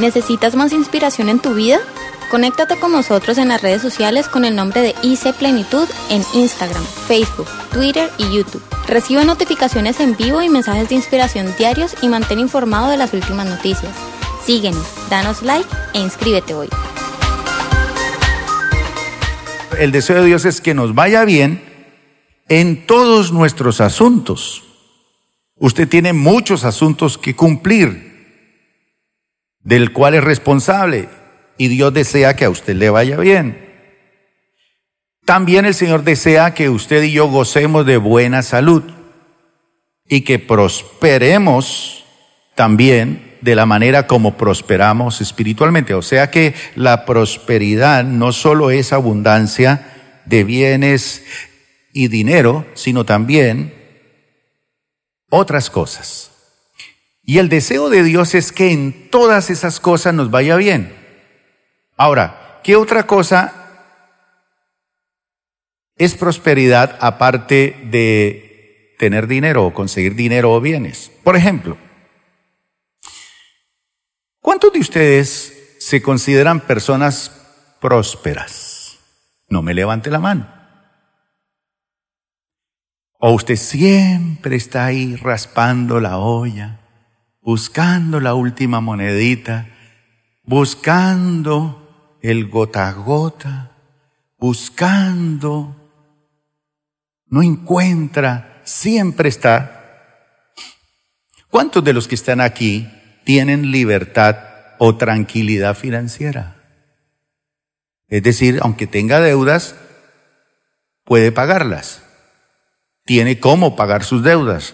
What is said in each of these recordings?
¿Necesitas más inspiración en tu vida? Conéctate con nosotros en las redes sociales con el nombre de IC Plenitud en Instagram, Facebook, Twitter y YouTube. Recibe notificaciones en vivo y mensajes de inspiración diarios y mantén informado de las últimas noticias. Síguenos, danos like e inscríbete hoy. El deseo de Dios es que nos vaya bien en todos nuestros asuntos. Usted tiene muchos asuntos que cumplir, del cual es responsable, y Dios desea que a usted le vaya bien. También el Señor desea que usted y yo gocemos de buena salud y que prosperemos también de la manera como prosperamos espiritualmente. O sea que la prosperidad no solo es abundancia de bienes y dinero, sino también otras cosas. Y el deseo de Dios es que en todas esas cosas nos vaya bien. Ahora, ¿qué otra cosa es prosperidad aparte de tener dinero o conseguir dinero o bienes? Por ejemplo, ¿cuántos de ustedes se consideran personas prósperas? No me levante la mano. O usted siempre está ahí raspando la olla, buscando la última monedita, buscando el gota a gota, buscando, no encuentra, siempre está. ¿Cuántos de los que están aquí tienen libertad o tranquilidad financiera? Es decir, aunque tenga deudas, puede pagarlas tiene cómo pagar sus deudas.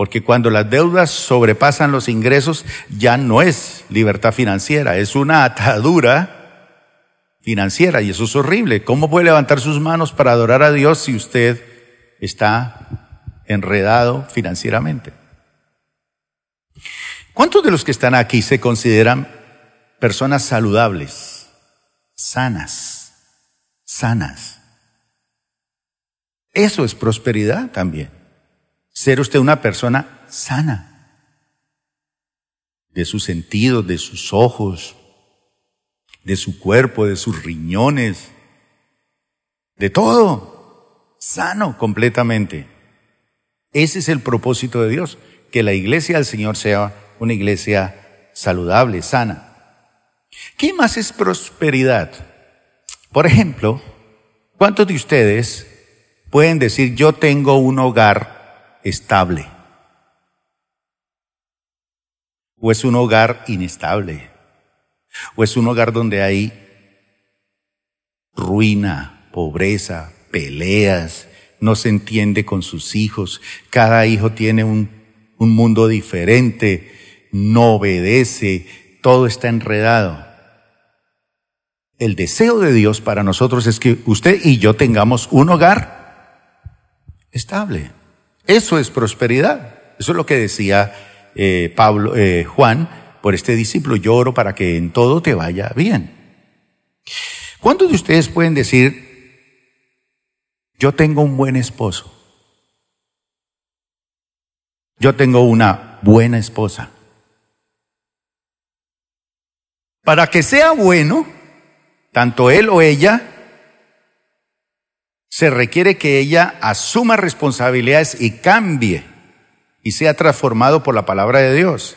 Porque cuando las deudas sobrepasan los ingresos, ya no es libertad financiera, es una atadura financiera y eso es horrible. ¿Cómo puede levantar sus manos para adorar a Dios si usted está enredado financieramente? ¿Cuántos de los que están aquí se consideran personas saludables, sanas, sanas? Eso es prosperidad también. Ser usted una persona sana. De sus sentidos, de sus ojos, de su cuerpo, de sus riñones, de todo. Sano completamente. Ese es el propósito de Dios, que la iglesia del Señor sea una iglesia saludable, sana. ¿Qué más es prosperidad? Por ejemplo, ¿cuántos de ustedes pueden decir, yo tengo un hogar estable. O es un hogar inestable. O es un hogar donde hay ruina, pobreza, peleas, no se entiende con sus hijos, cada hijo tiene un, un mundo diferente, no obedece, todo está enredado. El deseo de Dios para nosotros es que usted y yo tengamos un hogar estable. Eso es prosperidad. Eso es lo que decía eh, Pablo, eh, Juan, por este discípulo. Yo oro para que en todo te vaya bien. ¿Cuántos de ustedes pueden decir, yo tengo un buen esposo? Yo tengo una buena esposa. Para que sea bueno, tanto él o ella se requiere que ella asuma responsabilidades y cambie y sea transformado por la palabra de Dios.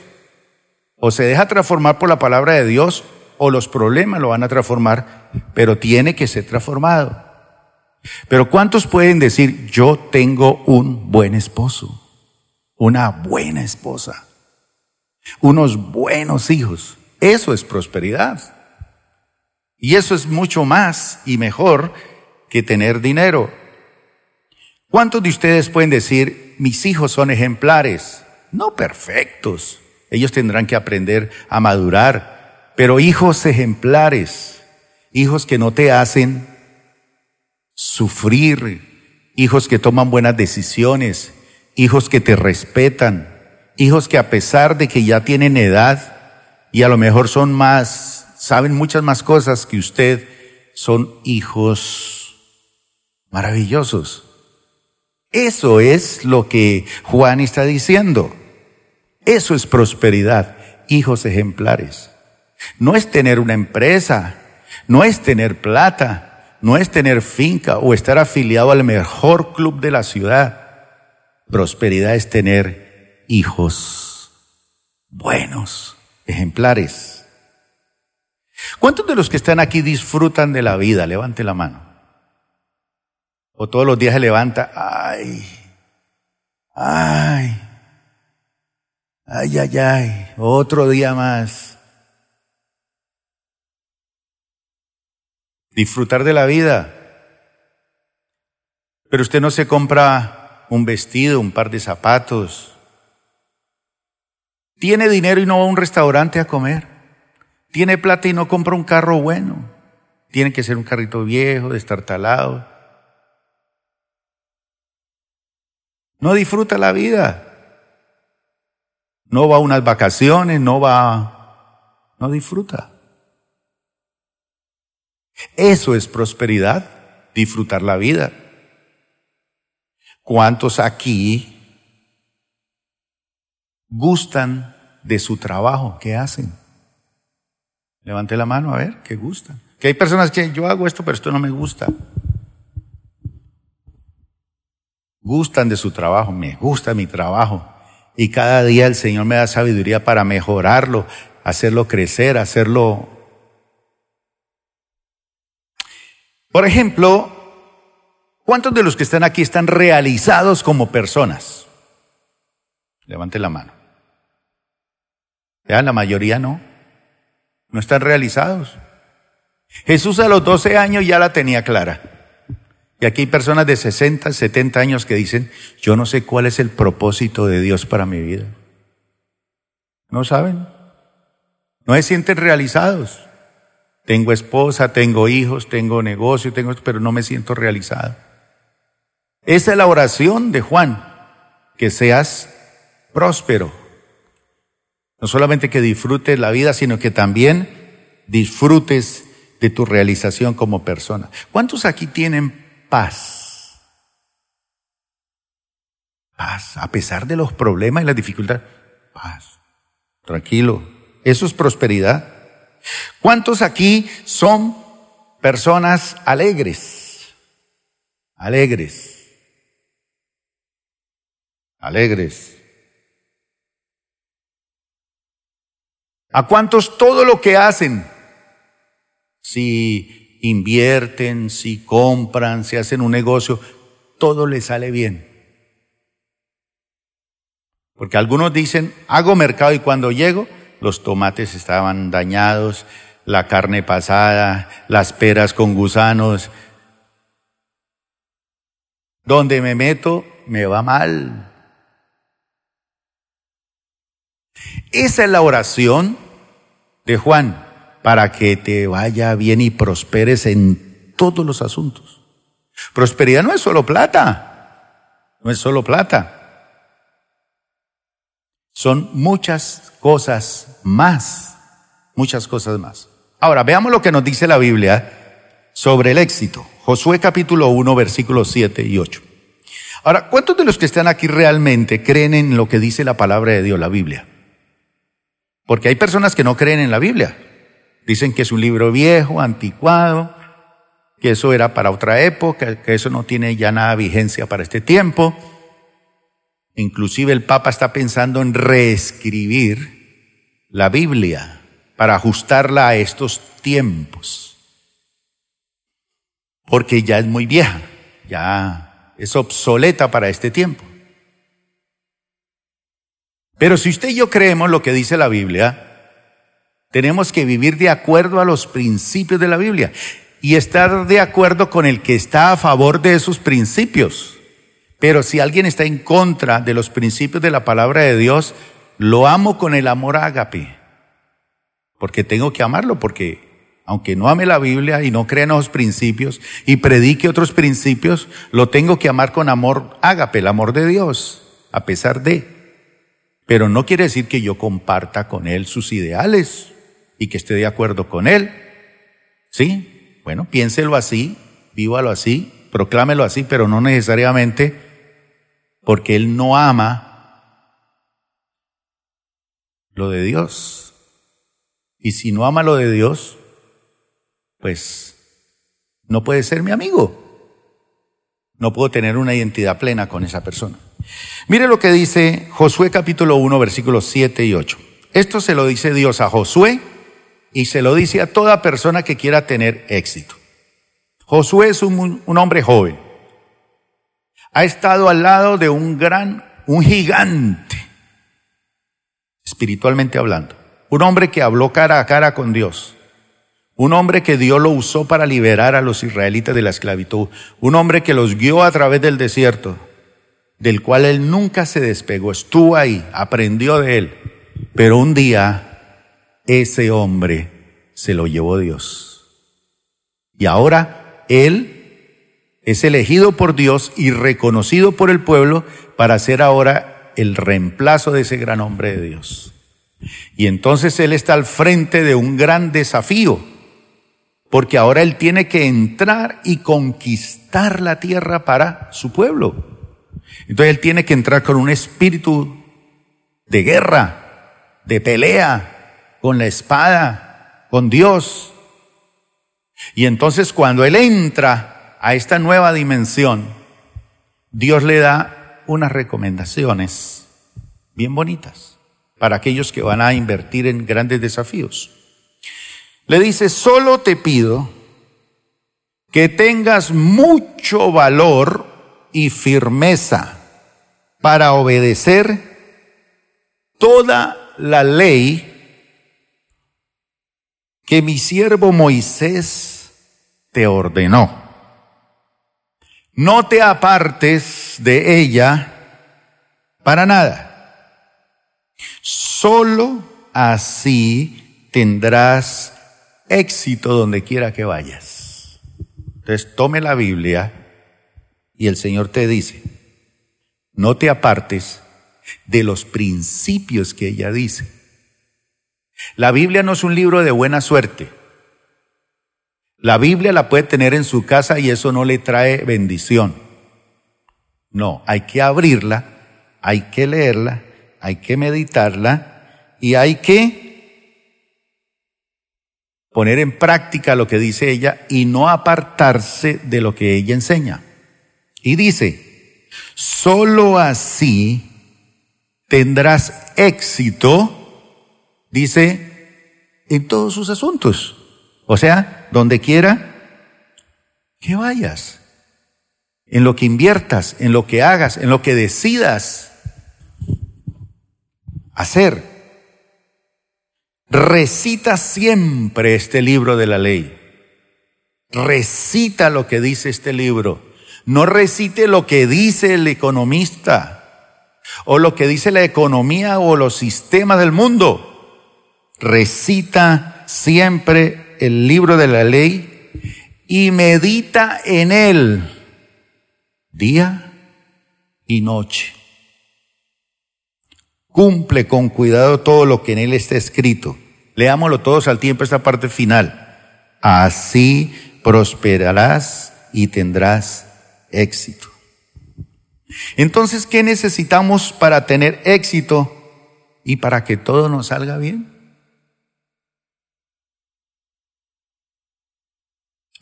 O se deja transformar por la palabra de Dios o los problemas lo van a transformar, pero tiene que ser transformado. Pero ¿cuántos pueden decir, yo tengo un buen esposo, una buena esposa, unos buenos hijos? Eso es prosperidad. Y eso es mucho más y mejor que tener dinero. ¿Cuántos de ustedes pueden decir, mis hijos son ejemplares? No perfectos. Ellos tendrán que aprender a madurar, pero hijos ejemplares, hijos que no te hacen sufrir, hijos que toman buenas decisiones, hijos que te respetan, hijos que a pesar de que ya tienen edad y a lo mejor son más, saben muchas más cosas que usted, son hijos maravillosos. Eso es lo que Juan está diciendo. Eso es prosperidad, hijos ejemplares. No es tener una empresa, no es tener plata, no es tener finca o estar afiliado al mejor club de la ciudad. Prosperidad es tener hijos buenos, ejemplares. ¿Cuántos de los que están aquí disfrutan de la vida? Levante la mano. O todos los días se levanta, ay, ay, ay, ay, ay, otro día más. Disfrutar de la vida. Pero usted no se compra un vestido, un par de zapatos. Tiene dinero y no va a un restaurante a comer. Tiene plata y no compra un carro bueno. Tiene que ser un carrito viejo, destartalado. No disfruta la vida. No va a unas vacaciones, no va, no disfruta. Eso es prosperidad, disfrutar la vida. ¿Cuántos aquí gustan de su trabajo? ¿Qué hacen? Levante la mano a ver, ¿qué gustan? Que hay personas que yo hago esto, pero esto no me gusta. Gustan de su trabajo, me gusta mi trabajo. Y cada día el Señor me da sabiduría para mejorarlo, hacerlo crecer, hacerlo... Por ejemplo, ¿cuántos de los que están aquí están realizados como personas? Levante la mano. Ya, la mayoría no. No están realizados. Jesús a los 12 años ya la tenía clara. Y aquí hay personas de 60, 70 años que dicen, yo no sé cuál es el propósito de Dios para mi vida. ¿No saben? No se sienten realizados. Tengo esposa, tengo hijos, tengo negocio, tengo, pero no me siento realizado. Esa es la oración de Juan, que seas próspero. No solamente que disfrutes la vida, sino que también disfrutes de tu realización como persona. ¿Cuántos aquí tienen paz. Paz, a pesar de los problemas y las dificultades. Paz. Tranquilo. Eso es prosperidad. ¿Cuántos aquí son personas alegres? Alegres. Alegres. ¿A cuántos todo lo que hacen? Si invierten, si compran, si hacen un negocio, todo les sale bien. Porque algunos dicen, hago mercado y cuando llego, los tomates estaban dañados, la carne pasada, las peras con gusanos. Donde me meto, me va mal. Esa es la oración de Juan para que te vaya bien y prosperes en todos los asuntos. Prosperidad no es solo plata, no es solo plata. Son muchas cosas más, muchas cosas más. Ahora, veamos lo que nos dice la Biblia sobre el éxito. Josué capítulo 1, versículos 7 y 8. Ahora, ¿cuántos de los que están aquí realmente creen en lo que dice la palabra de Dios, la Biblia? Porque hay personas que no creen en la Biblia. Dicen que es un libro viejo, anticuado, que eso era para otra época, que eso no tiene ya nada vigencia para este tiempo. Inclusive el Papa está pensando en reescribir la Biblia para ajustarla a estos tiempos. Porque ya es muy vieja, ya es obsoleta para este tiempo. Pero si usted y yo creemos lo que dice la Biblia, tenemos que vivir de acuerdo a los principios de la Biblia y estar de acuerdo con el que está a favor de esos principios. Pero si alguien está en contra de los principios de la palabra de Dios, lo amo con el amor ágape. Porque tengo que amarlo, porque aunque no ame la Biblia y no crea en los principios y predique otros principios, lo tengo que amar con amor ágape, el amor de Dios, a pesar de. Pero no quiere decir que yo comparta con él sus ideales y que esté de acuerdo con él. ¿Sí? Bueno, piénselo así, vívalo así, proclámelo así, pero no necesariamente porque él no ama lo de Dios. Y si no ama lo de Dios, pues no puede ser mi amigo. No puedo tener una identidad plena con esa persona. Mire lo que dice Josué capítulo 1 versículos 7 y 8. Esto se lo dice Dios a Josué y se lo dice a toda persona que quiera tener éxito. Josué es un, hombre joven. Ha estado al lado de un gran, un gigante, espiritualmente hablando. Un hombre que habló cara a cara con Dios. Un hombre que Dios lo usó para liberar a los israelitas de la esclavitud. Un hombre que los guió a través del desierto, del cual él nunca se despegó. Estuvo ahí, aprendió de él. Pero un día ese hombre se lo llevó Dios. Y ahora él es elegido por Dios y reconocido por el pueblo para ser ahora el reemplazo de ese gran hombre de Dios. Y entonces él está al frente de un gran desafío, porque ahora él tiene que entrar y conquistar la tierra para su pueblo. Entonces él tiene que entrar con un espíritu de guerra, de pelea, con la espada, con Dios. Y entonces cuando él entra a esta nueva dimensión, Dios le da unas recomendaciones bien bonitas para aquellos que van a invertir en grandes desafíos. Le dice, solo te pido que tengas mucho valor y firmeza para obedecer toda la ley que mi siervo Moisés te ordenó. No te apartes de ella para nada Solo así tendrás éxito donde quiera que vayas. Entonces tome la Biblia y el Señor te dice, no te apartes de los principios que ella dice. La Biblia no es un libro de buena suerte. La Biblia la puede tener en su casa y eso no le trae bendición. No, hay que abrirla, hay que leerla hay que meditarla y hay que poner en práctica lo que dice ella y no apartarse de lo que ella enseña. Y dice, solo así tendrás éxito, dice, en todos sus asuntos. O sea, donde quiera que vayas, en lo que inviertas, en lo que hagas, en lo que decidas hacer. Recita siempre este libro de la ley. Recita lo que dice este libro. No recite lo que dice el economista o lo que dice la economía o los sistemas del mundo. Recita siempre el libro de la ley y medita en él día y noche Cumple con cuidado todo lo que en él está escrito. Leámoslo todos al tiempo esta parte final. Así prosperarás y tendrás éxito. Entonces, ¿qué necesitamos para tener éxito y para que todo nos salga bien?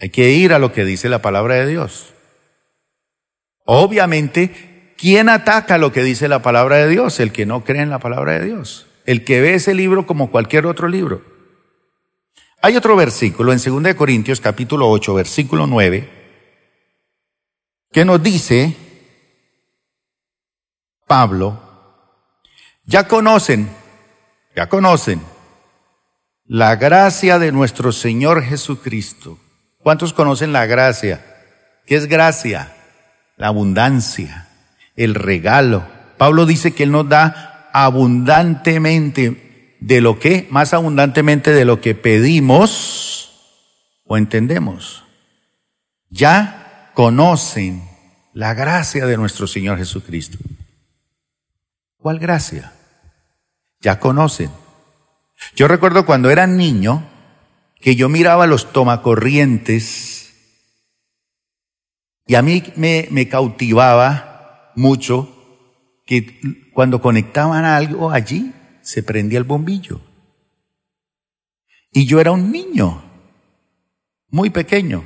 Hay que ir a lo que dice la palabra de Dios. Obviamente, ¿Quién ataca lo que dice la palabra de Dios? El que no cree en la palabra de Dios. El que ve ese libro como cualquier otro libro. Hay otro versículo en 2 Corintios capítulo 8, versículo 9, que nos dice, Pablo, ya conocen, ya conocen la gracia de nuestro Señor Jesucristo. ¿Cuántos conocen la gracia? ¿Qué es gracia? La abundancia el regalo. Pablo dice que Él nos da abundantemente de lo que, más abundantemente de lo que pedimos o entendemos. Ya conocen la gracia de nuestro Señor Jesucristo. ¿Cuál gracia? Ya conocen. Yo recuerdo cuando era niño que yo miraba los tomacorrientes y a mí me, cautivaba mucho que cuando conectaban algo allí, se prendía el bombillo. Y yo era un niño, muy pequeño.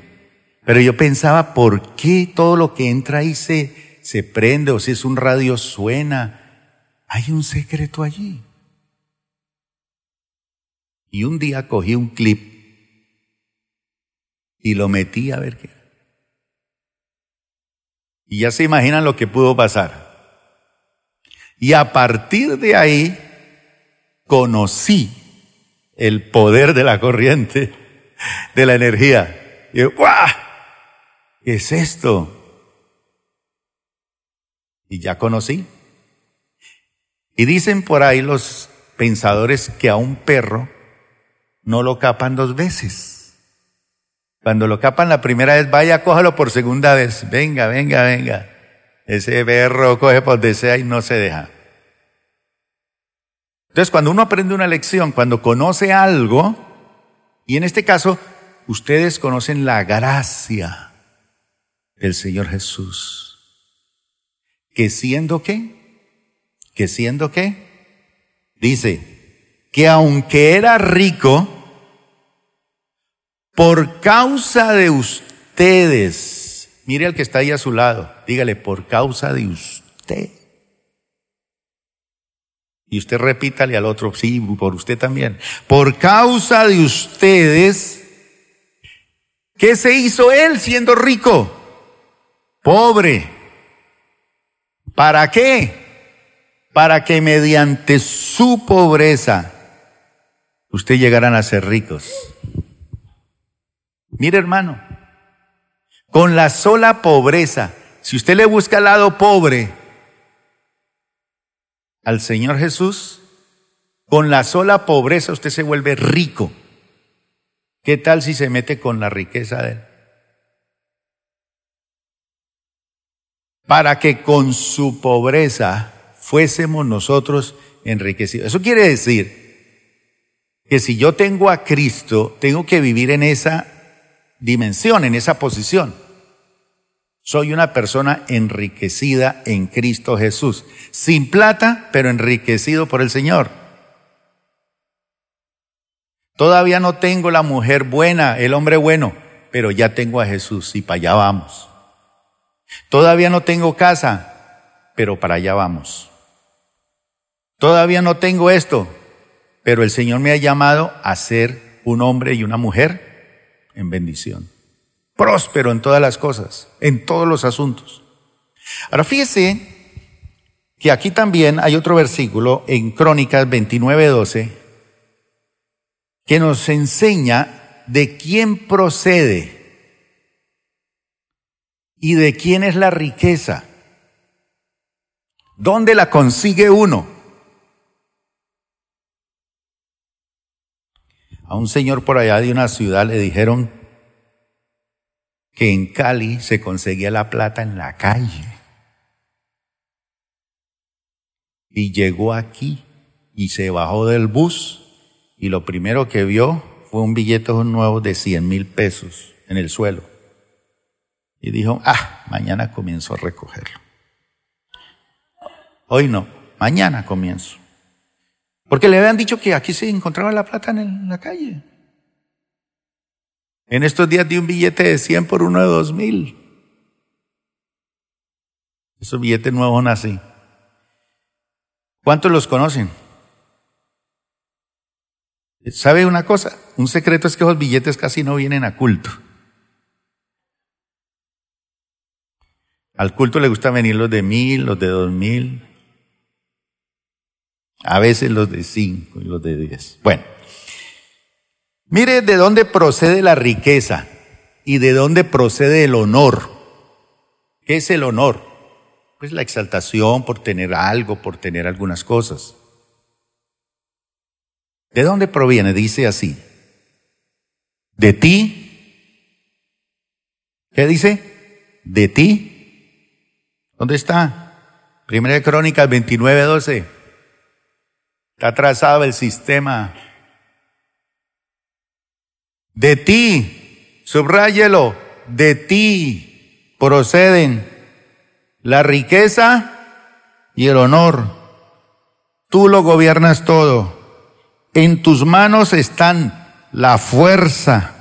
Pero yo pensaba, ¿por qué todo lo que entra ahí se, se prende o si es un radio suena? Hay un secreto allí. Y un día cogí un clip y lo metí a ver qué. Y ya se imaginan lo que pudo pasar. Y a partir de ahí conocí el poder de la corriente, de la energía. Y yo, ¡guau! ¿Qué es esto? Y ya conocí. Y dicen por ahí los pensadores que a un perro no lo capan dos veces. Cuando lo capan la primera vez, vaya, cójalo por segunda vez. Venga, venga, venga. Ese perro coge por desea y no se deja. Entonces, cuando uno aprende una lección, cuando conoce algo, y en este caso, ustedes conocen la gracia del Señor Jesús, que siendo qué, que siendo qué, dice, que aunque era rico, por causa de ustedes, mire al que está ahí a su lado, dígale, por causa de usted. Y usted repítale al otro, sí, por usted también. Por causa de ustedes, ¿qué se hizo él siendo rico? Pobre. ¿Para qué? Para que mediante su pobreza usted llegaran a ser ricos. Mire hermano, con la sola pobreza, si usted le busca al lado pobre, al Señor Jesús, con la sola pobreza usted se vuelve rico. ¿Qué tal si se mete con la riqueza de Él? Para que con su pobreza fuésemos nosotros enriquecidos. Eso quiere decir que si yo tengo a Cristo, tengo que vivir en esa dimensión, en esa posición. Soy una persona enriquecida en Cristo Jesús. Sin plata, pero enriquecido por el Señor. Todavía no tengo la mujer buena, el hombre bueno, pero ya tengo a Jesús y para allá vamos. Todavía no tengo casa, pero para allá vamos. Todavía no tengo esto, pero el Señor me ha llamado a ser un hombre y una mujer en bendición próspero en todas las cosas, en todos los asuntos. Ahora fíjese que aquí también hay otro versículo en Crónicas 29:12 que nos enseña de quién procede y de quién es la riqueza. ¿Dónde la consigue uno? A un señor por allá de una ciudad le dijeron que en Cali se conseguía la plata en la calle. Y llegó aquí y se bajó del bus y lo primero que vio fue un billete nuevo de 100 mil pesos en el suelo. Y dijo, ah, mañana comienzo a recogerlo. Hoy no, mañana comienzo. Porque le habían dicho que aquí se encontraba la plata en la calle. En estos días di un billete de 100 por uno de 2000. Esos billetes nuevos son. ¿Cuántos los conocen? ¿Sabe una cosa? Un secreto es que esos billetes casi no vienen a culto. Al culto le gusta venir los de mil, los de dos mil, a veces los de cinco y los de diez. Bueno, Mire de dónde procede la riqueza y de dónde procede el honor. ¿Qué es el honor? Pues la exaltación por tener algo, por tener algunas cosas. ¿De dónde proviene? Dice así. De ti. ¿Qué dice? De ti. ¿Dónde está? Primera de Crónicas 29, 12. Está trazado el sistema de ti, subráyelo, de ti proceden la riqueza y el honor. Tú lo gobiernas todo. En tus manos están la fuerza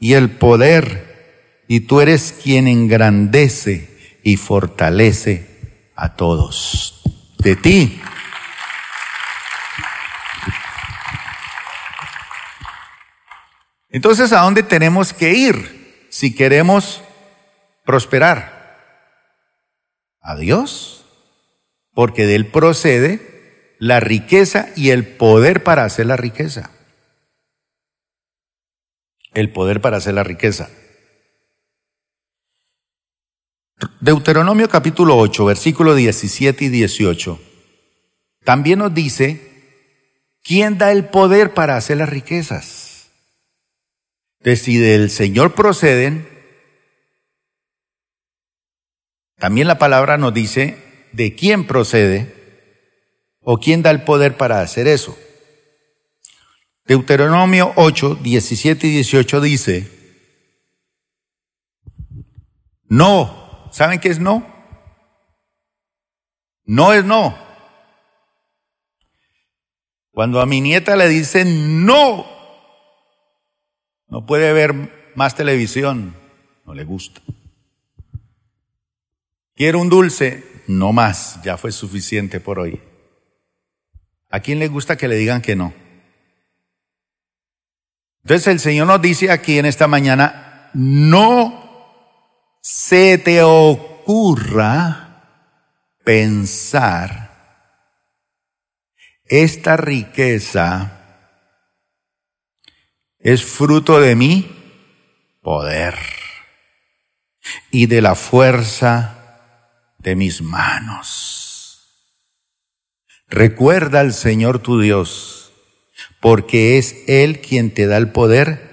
y el poder, y tú eres quien engrandece y fortalece a todos. De ti. Entonces, ¿a dónde tenemos que ir si queremos prosperar? A Dios, porque de Él procede la riqueza y el poder para hacer la riqueza el poder para hacer la riqueza. Deuteronomio capítulo 8, versículo 17 y 18, también nos dice, ¿quién da el poder para hacer las riquezas? Entonces, si del Señor proceden, también la palabra nos dice de quién procede o quién da el poder para hacer eso. Deuteronomio 8, 17 y 18 dice, no, ¿saben qué es no? No es no. Cuando a mi nieta le dicen no, no puede ver más televisión, no le gusta. Quiero un dulce, no más, ya fue suficiente por hoy. ¿A quién le gusta que le digan que no? Entonces el Señor nos dice aquí en esta mañana, no se te ocurra pensar esta riqueza es fruto de mi poder y de la fuerza de mis manos. Recuerda al Señor tu Dios porque es Él quien te da el poder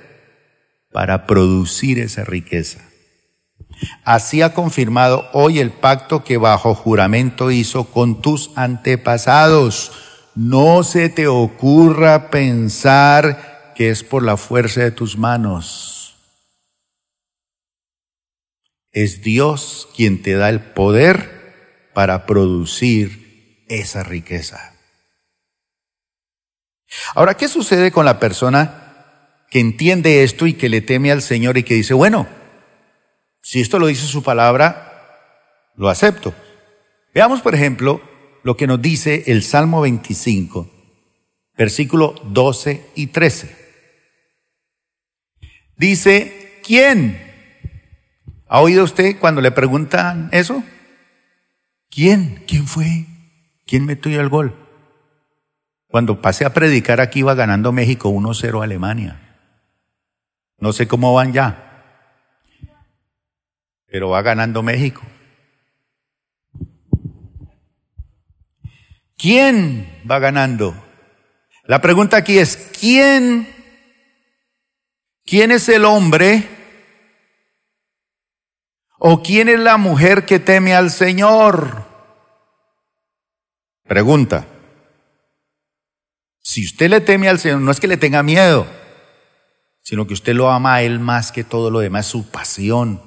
para producir esa riqueza. Así ha confirmado hoy el pacto que bajo juramento hizo con tus antepasados. No se te ocurra pensar que es por la fuerza de tus manos. Es Dios quien te da el poder para producir esa riqueza. Ahora, ¿qué sucede con la persona que entiende esto y que le teme al Señor y que dice, bueno, si esto lo dice su palabra, lo acepto? Veamos, por ejemplo, lo que nos dice el Salmo 25, versículo 12 y 13. Dice, ¿quién? ¿Ha oído usted cuando le preguntan eso? ¿Quién? ¿Quién fue? ¿Quién metió el gol? Cuando pasé a predicar aquí iba ganando México 1-0 a Alemania. No sé cómo van ya, pero va ganando México. ¿Quién va ganando? La pregunta aquí es, ¿quién? ¿Quién es el hombre? ¿O quién es la mujer que teme al Señor? Pregunta. Si usted le teme al Señor, no es que le tenga miedo, sino que usted lo ama a Él más que todo lo demás, su pasión,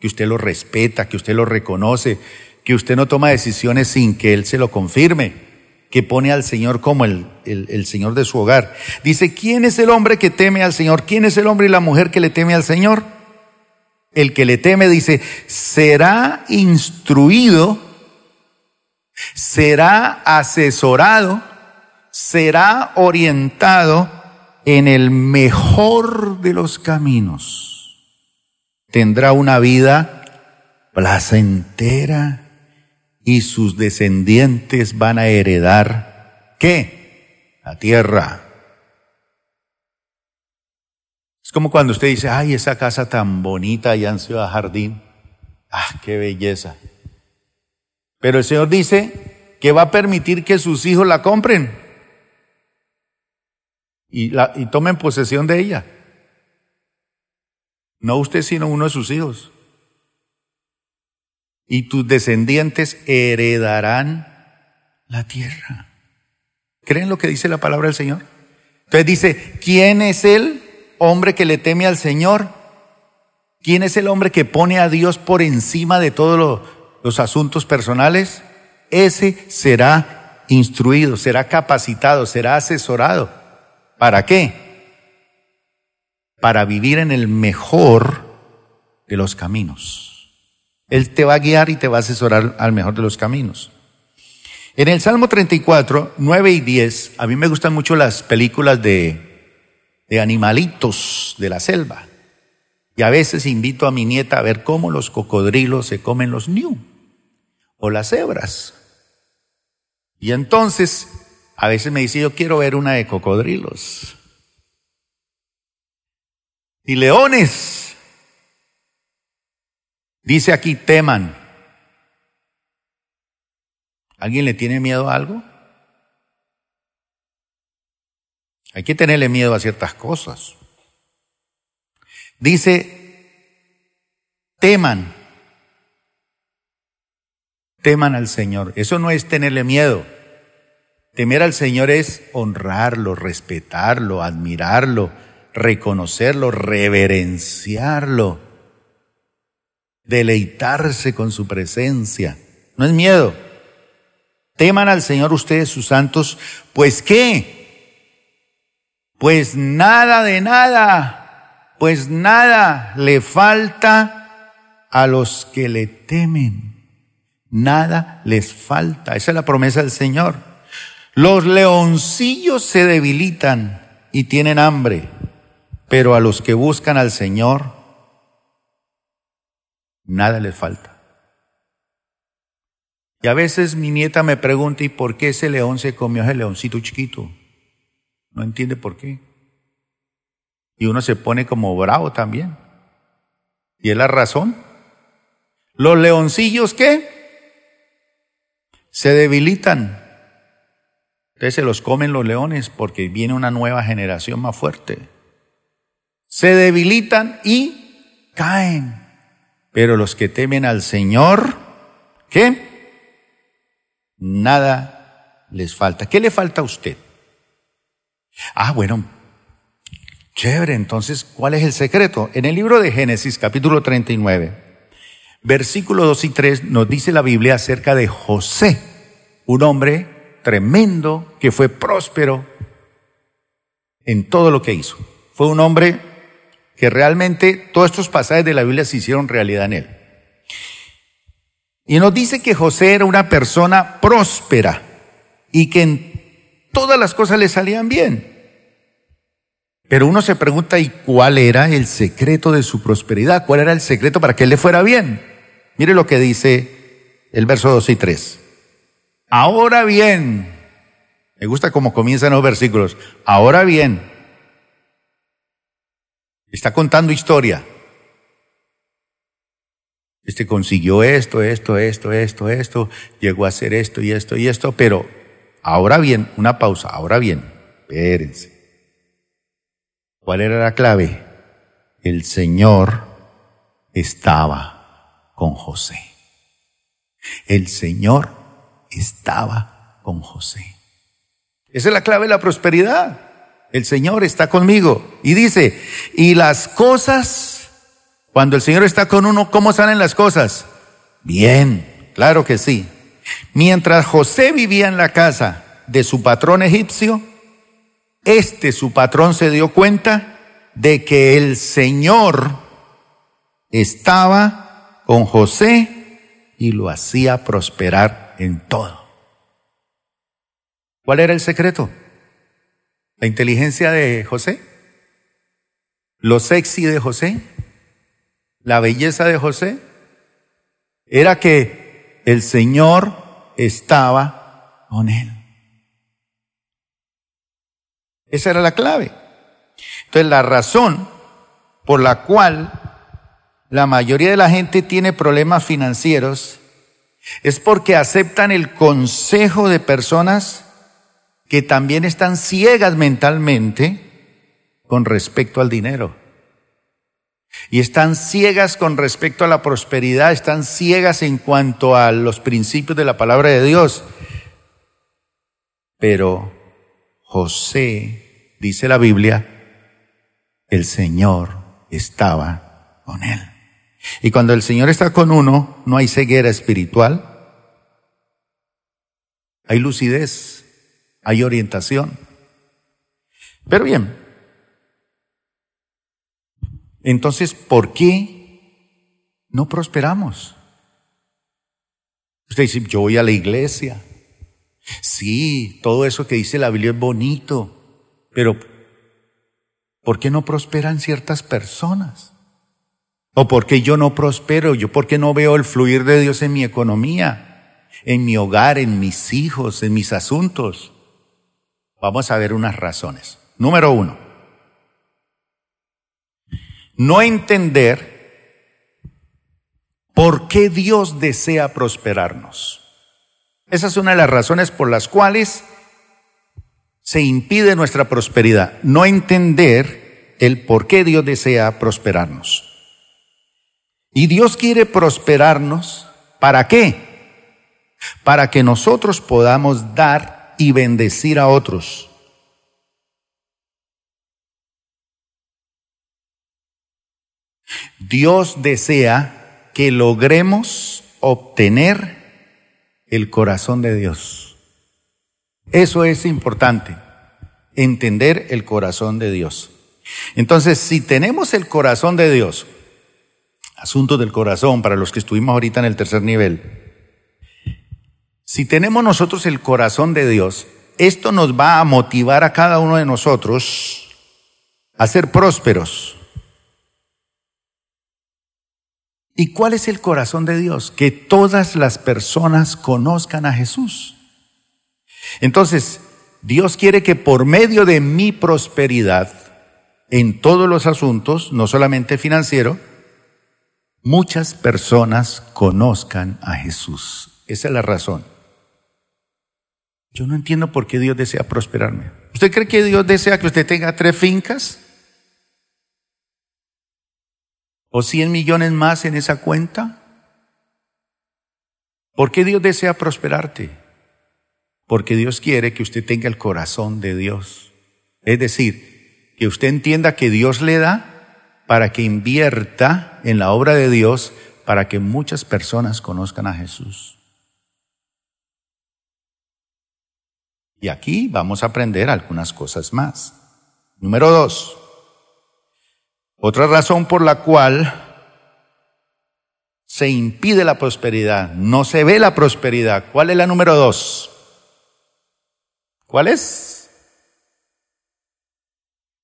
que usted lo respeta, que usted lo reconoce, que usted no toma decisiones sin que Él se lo confirme, que pone al Señor como el, el, el Señor de su hogar. Dice, ¿quién es el hombre que teme al Señor? ¿Quién es el hombre y la mujer que le teme al Señor? El que le teme dice, será instruido, será asesorado, será orientado en el mejor de los caminos. Tendrá una vida placentera y sus descendientes van a heredar ¿qué? La tierra. Es como cuando usted dice, ay, esa casa tan bonita allá en Ciudad Jardín. Ah, qué belleza. Pero el Señor dice que va a permitir que sus hijos la compren y, la, y tomen posesión de ella. No usted, sino uno de sus hijos. Y tus descendientes heredarán la tierra. ¿Creen lo que dice la palabra del Señor? Entonces dice, ¿quién es el hombre que le teme al Señor? ¿Quién es el hombre que pone a Dios por encima de todos los asuntos personales? Ese será instruido, será capacitado, será asesorado. ¿Para qué? para vivir en el mejor de los caminos. Él te va a guiar y te va a asesorar al mejor de los caminos. En el Salmo 34, 9 y 10, a mí me gustan mucho las películas de, de animalitos de la selva. Y a veces invito a mi nieta a ver cómo los cocodrilos se comen los ñu o las cebras. Y entonces, a veces me dice, yo quiero ver una de cocodrilos. Y leones. Dice aquí, teman. ¿Alguien le tiene miedo a algo? Hay que tenerle miedo a ciertas cosas. Dice, teman, teman al Señor. Eso no es tenerle miedo. Temer al Señor es honrarlo, respetarlo, admirarlo, reconocerlo, reverenciarlo, deleitarse con su presencia. No es miedo. Teman al Señor ustedes, sus santos, pues qué? Pues nada de nada, pues nada le falta a los que le temen. Nada les falta. Esa es la promesa del Señor. Los leoncillos se debilitan y tienen hambre, pero a los que buscan al Señor, nada les falta. Y a veces mi nieta me pregunta, ¿y por qué ese león se comió ese leoncito chiquito? No entiende por qué. Y uno se pone como bravo también. Y es la razón. Los leoncillos, ¿qué? Se debilitan entonces se los comen los leones porque viene una nueva generación más fuerte. Se debilitan y caen. Pero los que temen al Señor, ¿qué? Nada les falta. ¿Qué le falta a usted? Ah, bueno, chévere. Entonces, ¿cuál es el secreto? En el libro de Génesis, capítulo 39, versículos 2 y 3, nos dice la Biblia acerca de José, un hombre tremendo, que fue próspero en todo lo que hizo. Fue un hombre que realmente todos estos pasajes de la Biblia se hicieron realidad en él. Y nos dice que José era una persona próspera y que en todas las cosas le salían bien. Pero uno se pregunta, ¿y cuál era el secreto de su prosperidad? ¿Cuál era el secreto para que él le fuera bien? Mire lo que dice el verso 2 y 3. Ahora bien, me gusta cómo comienzan los versículos. Ahora bien, está contando historia. Este consiguió esto, esto, esto, esto, esto, llegó a hacer esto y esto y esto, pero ahora bien, una pausa, ahora bien, espérense. ¿Cuál era la clave? El Señor estaba con José. El Señor estaba con José. Esa es la clave de la prosperidad. El Señor está conmigo. Y dice, y las cosas, cuando el Señor está con uno, ¿cómo salen las cosas? Bien, claro que sí. Mientras José vivía en la casa de su patrón egipcio, este su patrón se dio cuenta de que el Señor estaba con José y lo hacía prosperar en todo. ¿Cuál era el secreto? La inteligencia de José, lo sexy de José, la belleza de José, era que el Señor estaba con él. Esa era la clave. Entonces la razón por la cual la mayoría de la gente tiene problemas financieros es porque aceptan el consejo de personas que también están ciegas mentalmente con respecto al dinero. Y están ciegas con respecto a la prosperidad, están ciegas en cuanto a los principios de la palabra de Dios. Pero José, dice la Biblia, el Señor estaba con él. Y cuando el Señor está con uno, no hay ceguera espiritual, hay lucidez, hay orientación. Pero bien, Entonces, ¿por qué no prosperamos? Usted dice, yo voy a la iglesia. Sí, todo eso que dice la Biblia es bonito, pero ¿por qué no prosperan ciertas personas? ¿O por qué yo no prospero? ¿Yo por qué no veo el fluir de Dios en mi economía, en mi hogar, en mis hijos, en mis asuntos? Vamos a ver unas razones. Número uno, no entender por qué Dios desea prosperarnos. Esa es una de las razones por las cuales se impide nuestra prosperidad. No entender el por qué Dios desea prosperarnos. Y Dios quiere prosperarnos. ¿Para qué? Para que nosotros podamos dar y bendecir a otros. Dios desea que logremos obtener el corazón de Dios. Eso es importante, entender el corazón de Dios. Entonces, si tenemos el corazón de Dios, asunto del corazón para los que estuvimos ahorita en el tercer nivel, si tenemos nosotros el corazón de Dios, esto nos va a motivar a cada uno de nosotros a ser prósperos, ¿Y cuál es el corazón de Dios? Que todas las personas conozcan a Jesús. Entonces, Dios quiere que por medio de mi prosperidad en todos los asuntos, no solamente financiero, muchas personas conozcan a Jesús. Esa es la razón. Yo no entiendo por qué Dios desea prosperarme. ¿Usted cree que Dios desea que usted tenga tres fincas? o 100 millones más en esa cuenta? ¿Por qué Dios desea prosperarte? Porque Dios quiere que usted tenga el corazón de Dios. Es decir, que usted entienda que Dios le da para que invierta en la obra de Dios para que muchas personas conozcan a Jesús. Y aquí vamos a aprender algunas cosas más. Número dos, otra razón por la cual se impide la prosperidad, no se ve la prosperidad. ¿Cuál es la número dos? ¿Cuál es?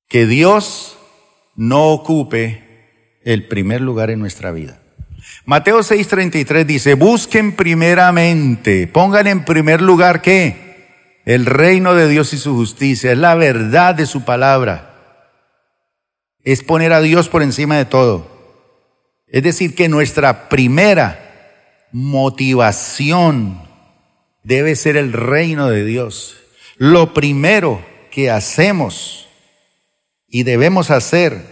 Que Dios no ocupe el primer lugar en nuestra vida. Mateo 6:33 dice, busquen primeramente, pongan en primer lugar qué? El reino de Dios y su justicia, es la verdad de su palabra es poner a Dios por encima de todo. Es decir, que nuestra primera motivación debe ser el reino de Dios. Lo primero que hacemos y debemos hacer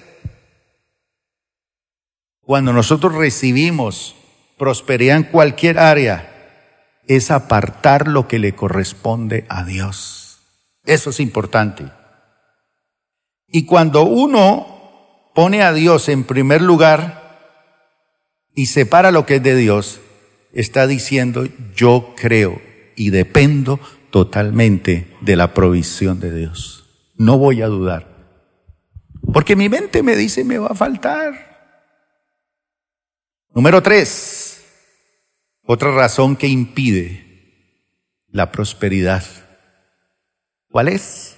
cuando nosotros recibimos prosperidad en cualquier área es apartar lo que le corresponde a Dios. Eso es importante. Y cuando uno pone a Dios en primer lugar y separa lo que es de Dios, está diciendo, yo creo y dependo totalmente de la provisión de Dios. No voy a dudar. Porque mi mente me dice, me va a faltar. Número tres, otra razón que impide la prosperidad. ¿Cuál es?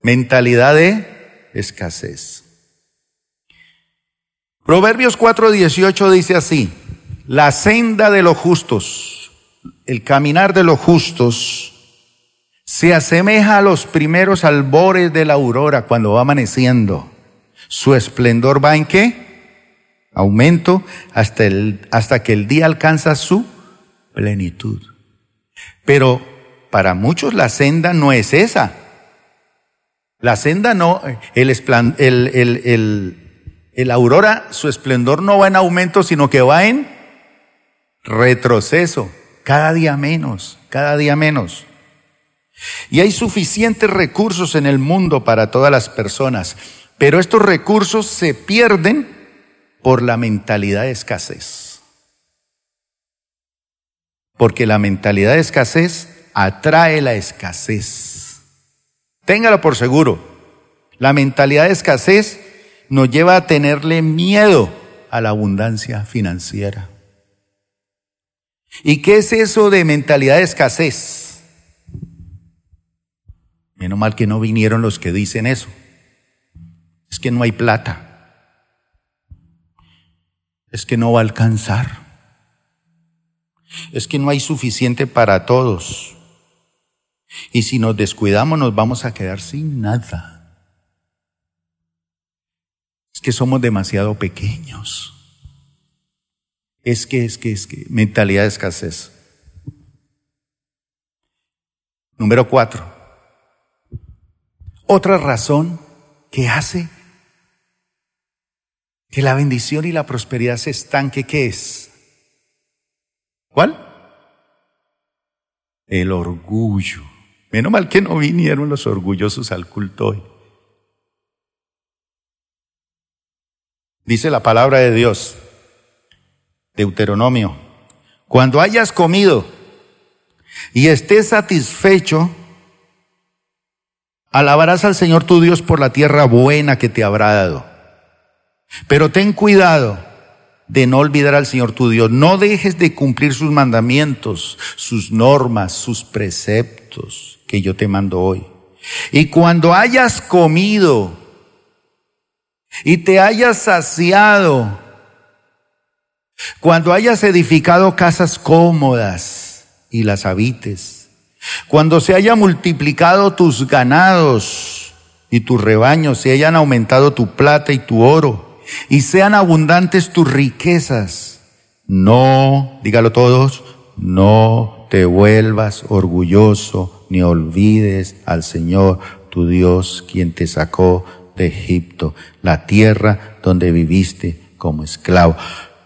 Mentalidad de escasez. Proverbios 4:18 dice así, la senda de los justos, el caminar de los justos, se asemeja a los primeros albores de la aurora cuando va amaneciendo. Su esplendor va en qué? Aumento hasta, el, hasta que el día alcanza su plenitud. Pero para muchos la senda no es esa. La senda no, el, el, el, aurora, su esplendor no va en aumento, sino que va en retroceso. Cada día menos, cada día menos. Y hay suficientes recursos en el mundo para todas las personas, pero estos recursos se pierden por la mentalidad de escasez. Porque la mentalidad de escasez atrae la escasez. Téngalo por seguro. La mentalidad de escasez nos lleva a tenerle miedo a la abundancia financiera. ¿Y qué es eso de mentalidad de escasez? Menos mal que no vinieron los que dicen eso. Es que no hay plata. Es que no va a alcanzar. Es que no hay suficiente para todos. Y si nos descuidamos nos vamos a quedar sin nada. Es que somos demasiado pequeños. Es que, es que, es que, mentalidad de escasez. Número cuatro. Otra razón que hace que la bendición y la prosperidad se estanque, ¿qué es? ¿Cuál? El orgullo. Menos mal que no vinieron los orgullosos al culto hoy. Dice la palabra de Dios, Deuteronomio, cuando hayas comido y estés satisfecho, alabarás al Señor tu Dios por la tierra buena que te habrá dado. Pero ten cuidado de no olvidar al Señor tu Dios. No dejes de cumplir sus mandamientos, sus normas, sus preceptos que yo te mando hoy. Y cuando hayas comido y te hayas saciado, cuando hayas edificado casas cómodas y las habites, cuando se haya multiplicado tus ganados y tus rebaños, se hayan aumentado tu plata y tu oro, y sean abundantes tus riquezas, no, dígalo todos, no te vuelvas orgulloso ni olvides al Señor tu Dios, quien te sacó de Egipto, la tierra donde viviste como esclavo.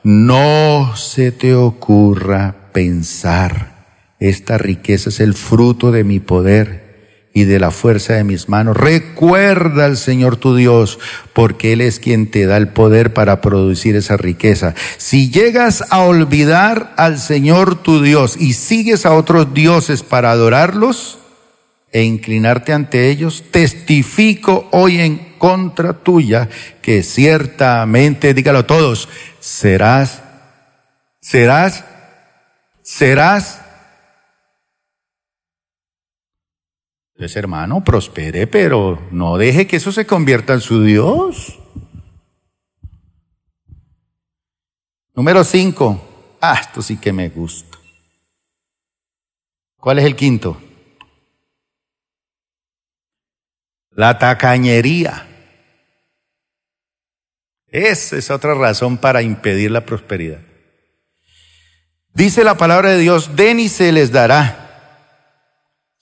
No se te ocurra pensar, esta riqueza es el fruto de mi poder y de la fuerza de mis manos. Recuerda al Señor tu Dios, porque Él es quien te da el poder para producir esa riqueza. Si llegas a olvidar al Señor tu Dios y sigues a otros dioses para adorarlos e inclinarte ante ellos, testifico hoy en contra tuya que ciertamente, dígalo todos, serás, serás, serás. Entonces, hermano, prospere, pero no deje que eso se convierta en su Dios. Número cinco. Ah, esto sí que me gusta. ¿Cuál es el quinto? La tacañería. Esa es otra razón para impedir la prosperidad. Dice la palabra de Dios, den y se les dará.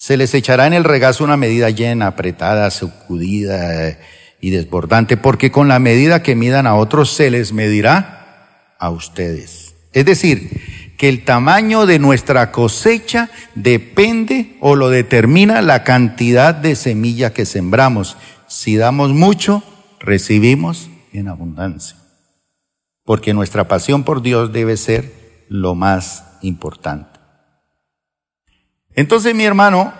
Se les echará en el regazo una medida llena, apretada, sacudida eh, y desbordante, porque con la medida que midan a otros se les medirá a ustedes. Es decir, que el tamaño de nuestra cosecha depende o lo determina la cantidad de semilla que sembramos. Si damos mucho, recibimos en abundancia. Porque nuestra pasión por Dios debe ser lo más importante. Entonces, mi hermano,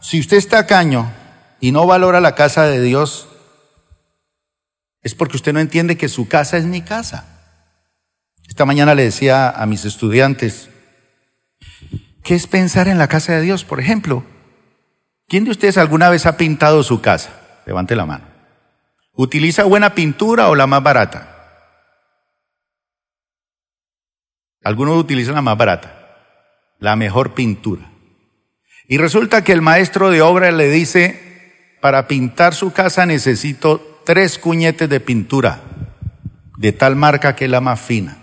si usted está caño y no valora la casa de Dios, es porque usted no entiende que su casa es mi casa. Esta mañana le decía a mis estudiantes, ¿qué es pensar en la casa de Dios? Por ejemplo, ¿quién de ustedes alguna vez ha pintado su casa? Levante la mano. ¿Utiliza buena pintura o la más barata? Algunos utilizan la más barata, la mejor pintura. Y resulta que el maestro de obra le dice, para pintar su casa necesito tres cuñetes de pintura, de tal marca que es la más fina.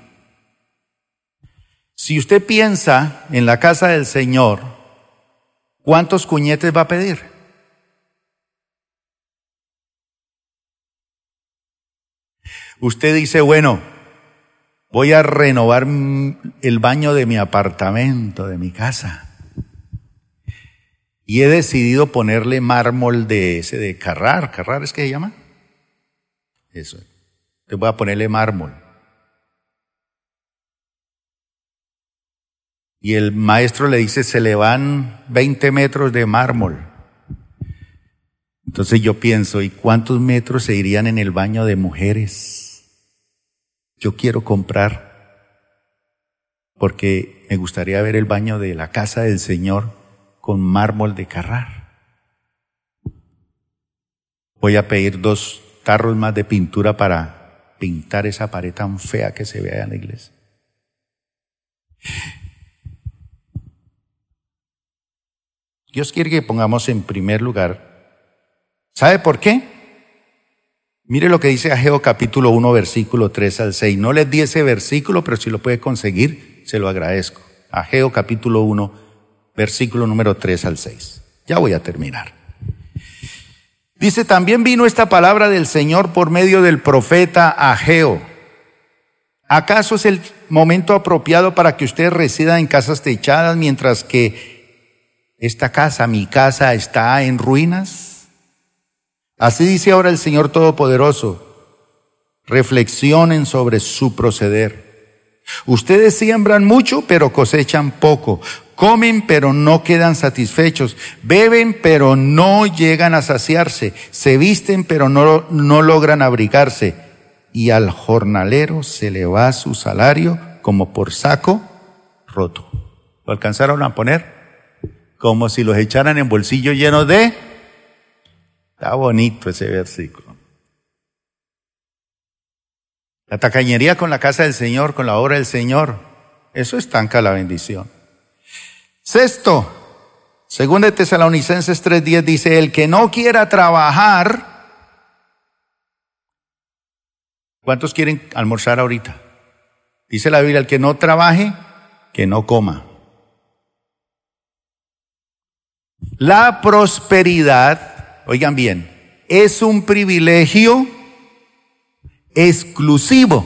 Si usted piensa en la casa del Señor, ¿cuántos cuñetes va a pedir? Usted dice, bueno, voy a renovar el baño de mi apartamento, de mi casa. Y he decidido ponerle mármol de ese de Carrar. ¿Carrar es que se llama? Eso. Te voy a ponerle mármol. Y el maestro le dice, se le van 20 metros de mármol. Entonces yo pienso, ¿y cuántos metros se irían en el baño de mujeres? Yo quiero comprar, porque me gustaría ver el baño de la casa del Señor con mármol de Carrar. Voy a pedir dos tarros más de pintura para pintar esa pared tan fea que se vea en la iglesia. Dios quiere que pongamos en primer lugar. ¿Sabe por qué? Mire lo que dice Ageo capítulo 1, versículo 3 al 6. No les di ese versículo, pero si lo puede conseguir, se lo agradezco. Ageo capítulo 1, versículo número 3 al 6. Ya voy a terminar. Dice, también vino esta palabra del Señor por medio del profeta Ageo. ¿Acaso es el momento apropiado para que usted resida en casas techadas mientras que esta casa, mi casa, está en ruinas? Así dice ahora el Señor Todopoderoso. Reflexionen sobre su proceder. Ustedes siembran mucho, pero cosechan poco. Comen, pero no quedan satisfechos. Beben, pero no llegan a saciarse. Se visten, pero no, no logran abrigarse. Y al jornalero se le va su salario como por saco roto. ¿Lo alcanzaron a poner? como si los echaran en bolsillo lleno de... Está bonito ese versículo. La tacañería con la casa del Señor, con la obra del Señor, eso estanca la bendición. Sexto, según de Tesalonicenses 3.10 dice, el que no quiera trabajar, ¿cuántos quieren almorzar ahorita? Dice la Biblia, el que no trabaje, que no coma. La prosperidad, oigan bien, es un privilegio exclusivo.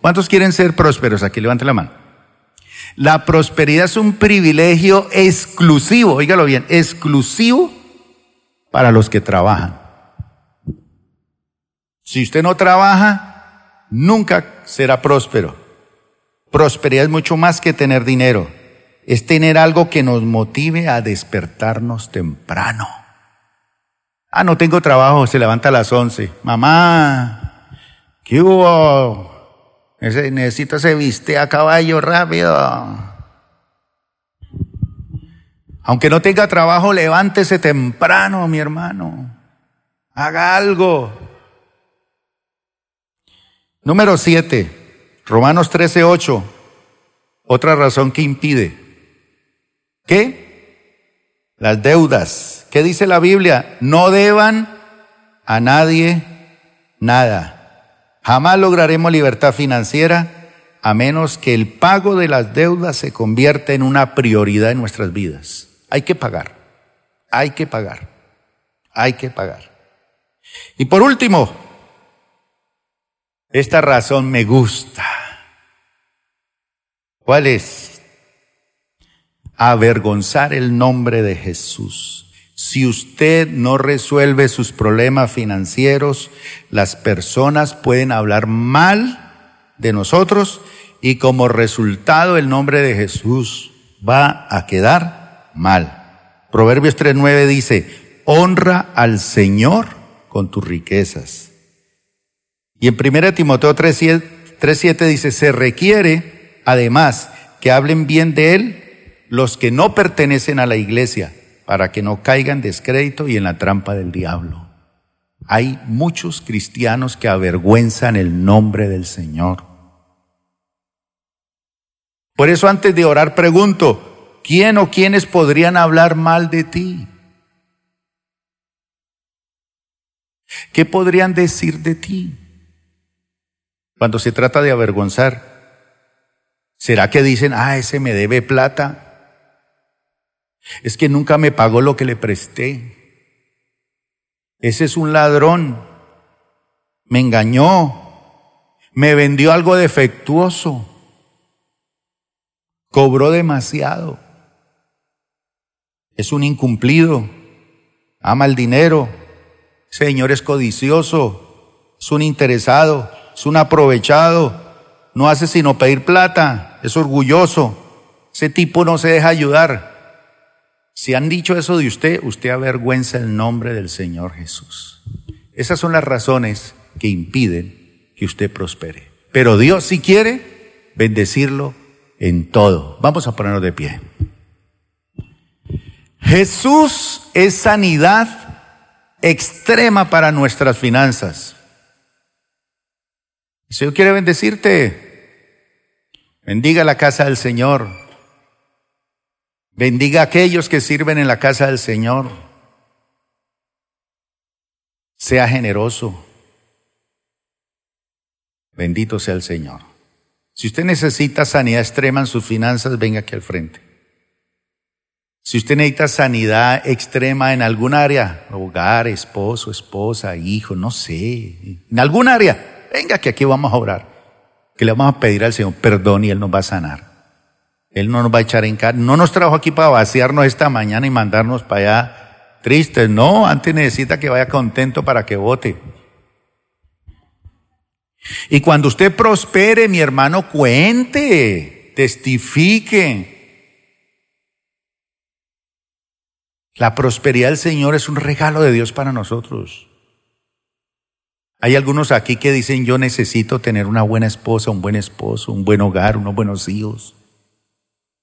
¿Cuántos quieren ser prósperos? Aquí levanten la mano. La prosperidad es un privilegio exclusivo, oígalo bien, exclusivo para los que trabajan. Si usted no trabaja, nunca será próspero. Prosperidad es mucho más que tener dinero es tener algo que nos motive a despertarnos temprano. Ah, no tengo trabajo, se levanta a las once. Mamá, ¿qué hubo? Necesito ese viste a caballo rápido. Aunque no tenga trabajo, levántese temprano, mi hermano. Haga algo. Número siete, Romanos 13, 8. Otra razón que impide ¿Qué? Las deudas. ¿Qué dice la Biblia? No deban a nadie nada. Jamás lograremos libertad financiera a menos que el pago de las deudas se convierta en una prioridad en nuestras vidas. Hay que pagar. Hay que pagar. Hay que pagar. Y por último, esta razón me gusta. ¿Cuál es? avergonzar el nombre de Jesús. Si usted no resuelve sus problemas financieros, las personas pueden hablar mal de nosotros y como resultado el nombre de Jesús va a quedar mal. Proverbios 3.9 dice, honra al Señor con tus riquezas. Y en 1 Timoteo 3.7 dice, se requiere además que hablen bien de Él los que no pertenecen a la iglesia para que no caigan descrédito y en la trampa del diablo. Hay muchos cristianos que avergüenzan el nombre del Señor. Por eso antes de orar pregunto, ¿quién o quiénes podrían hablar mal de ti? ¿Qué podrían decir de ti? Cuando se trata de avergonzar, ¿será que dicen, ah, ese me debe plata? Es que nunca me pagó lo que le presté. Ese es un ladrón. Me engañó. Me vendió algo defectuoso. Cobró demasiado. Es un incumplido. Ama el dinero. Señor es codicioso. Es un interesado. Es un aprovechado. No hace sino pedir plata. Es orgulloso. Ese tipo no se deja ayudar. Si han dicho eso de usted, usted avergüenza el nombre del Señor Jesús. Esas son las razones que impiden que usted prospere. Pero Dios si quiere bendecirlo en todo. Vamos a ponernos de pie. Jesús es sanidad extrema para nuestras finanzas. Si Dios quiere bendecirte, bendiga la casa del Señor. Bendiga a aquellos que sirven en la casa del Señor. Sea generoso. Bendito sea el Señor. Si usted necesita sanidad extrema en sus finanzas, venga aquí al frente. Si usted necesita sanidad extrema en algún área, hogar, esposo, esposa, hijo, no sé, en algún área, venga que aquí vamos a orar. Que le vamos a pedir al Señor perdón y Él nos va a sanar. Él no nos va a echar en cara. No nos trajo aquí para vaciarnos esta mañana y mandarnos para allá tristes. No, antes necesita que vaya contento para que vote. Y cuando usted prospere, mi hermano, cuente, testifique. La prosperidad del Señor es un regalo de Dios para nosotros. Hay algunos aquí que dicen, yo necesito tener una buena esposa, un buen esposo, un buen hogar, unos buenos hijos.